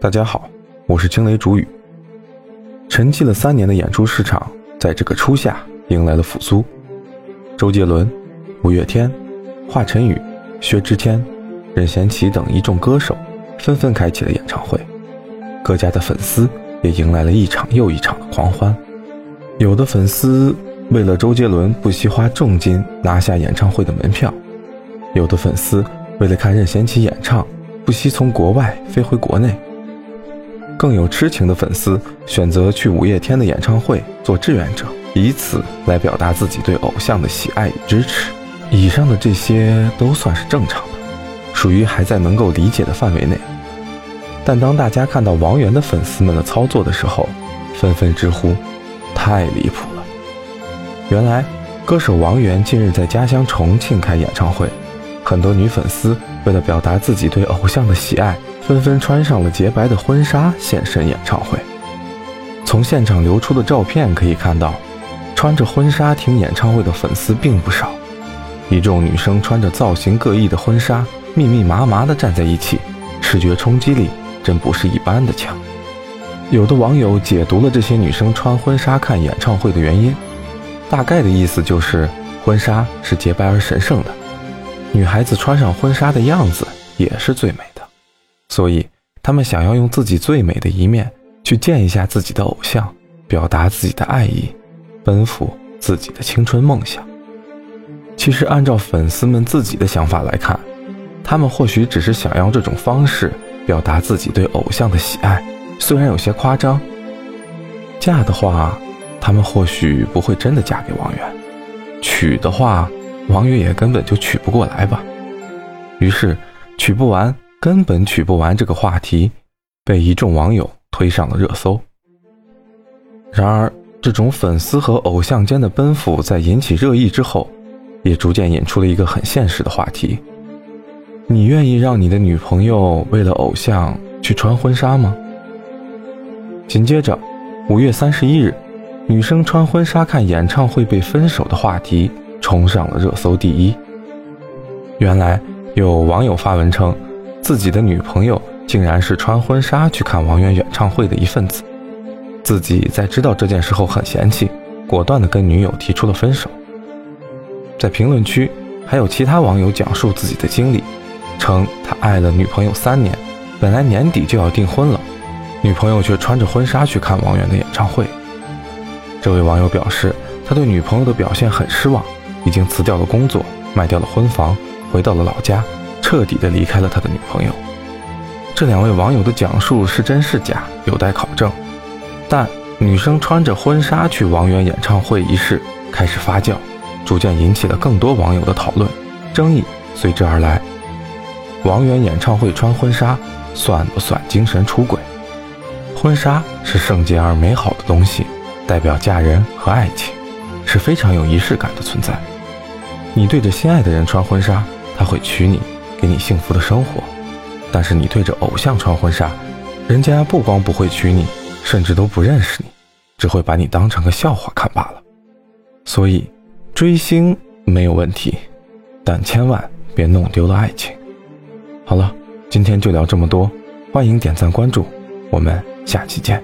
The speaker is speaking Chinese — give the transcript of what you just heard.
大家好，我是惊雷主语。沉寂了三年的演出市场，在这个初夏迎来了复苏。周杰伦、五月天、华晨宇、薛之谦、任贤齐等一众歌手纷纷开启了演唱会，各家的粉丝也迎来了一场又一场的狂欢。有的粉丝为了周杰伦不惜花重金拿下演唱会的门票，有的粉丝为了看任贤齐演唱不惜从国外飞回国内。更有痴情的粉丝选择去五月天的演唱会做志愿者，以此来表达自己对偶像的喜爱与支持。以上的这些都算是正常的，属于还在能够理解的范围内。但当大家看到王源的粉丝们的操作的时候，纷纷直呼太离谱了。原来，歌手王源近日在家乡重庆开演唱会，很多女粉丝为了表达自己对偶像的喜爱。纷纷穿上了洁白的婚纱现身演唱会。从现场流出的照片可以看到，穿着婚纱听演唱会的粉丝并不少。一众女生穿着造型各异的婚纱，密密麻麻地站在一起，视觉冲击力真不是一般的强。有的网友解读了这些女生穿婚纱看演唱会的原因，大概的意思就是婚纱是洁白而神圣的，女孩子穿上婚纱的样子也是最美的。所以，他们想要用自己最美的一面去见一下自己的偶像，表达自己的爱意，奔赴自己的青春梦想。其实，按照粉丝们自己的想法来看，他们或许只是想要这种方式表达自己对偶像的喜爱，虽然有些夸张。嫁的话，他们或许不会真的嫁给王源；娶的话，王源也根本就娶不过来吧。于是，娶不完。根本取不完这个话题，被一众网友推上了热搜。然而，这种粉丝和偶像间的奔赴，在引起热议之后，也逐渐引出了一个很现实的话题：你愿意让你的女朋友为了偶像去穿婚纱吗？紧接着，五月三十一日，女生穿婚纱看演唱会被分手的话题冲上了热搜第一。原来，有网友发文称。自己的女朋友竟然是穿婚纱去看王源演唱会的一份子，自己在知道这件事后很嫌弃，果断的跟女友提出了分手。在评论区还有其他网友讲述自己的经历，称他爱了女朋友三年，本来年底就要订婚了，女朋友却穿着婚纱去看王源的演唱会。这位网友表示，他对女朋友的表现很失望，已经辞掉了工作，卖掉了婚房，回到了老家。彻底的离开了他的女朋友。这两位网友的讲述是真是假，有待考证。但女生穿着婚纱去王源演唱会一事开始发酵，逐渐引起了更多网友的讨论，争议随之而来。王源演唱会穿婚纱算不算精神出轨？婚纱是圣洁而美好的东西，代表嫁人和爱情，是非常有仪式感的存在。你对着心爱的人穿婚纱，他会娶你。给你幸福的生活，但是你对着偶像穿婚纱，人家不光不会娶你，甚至都不认识你，只会把你当成个笑话看罢了。所以，追星没有问题，但千万别弄丢了爱情。好了，今天就聊这么多，欢迎点赞关注，我们下期见。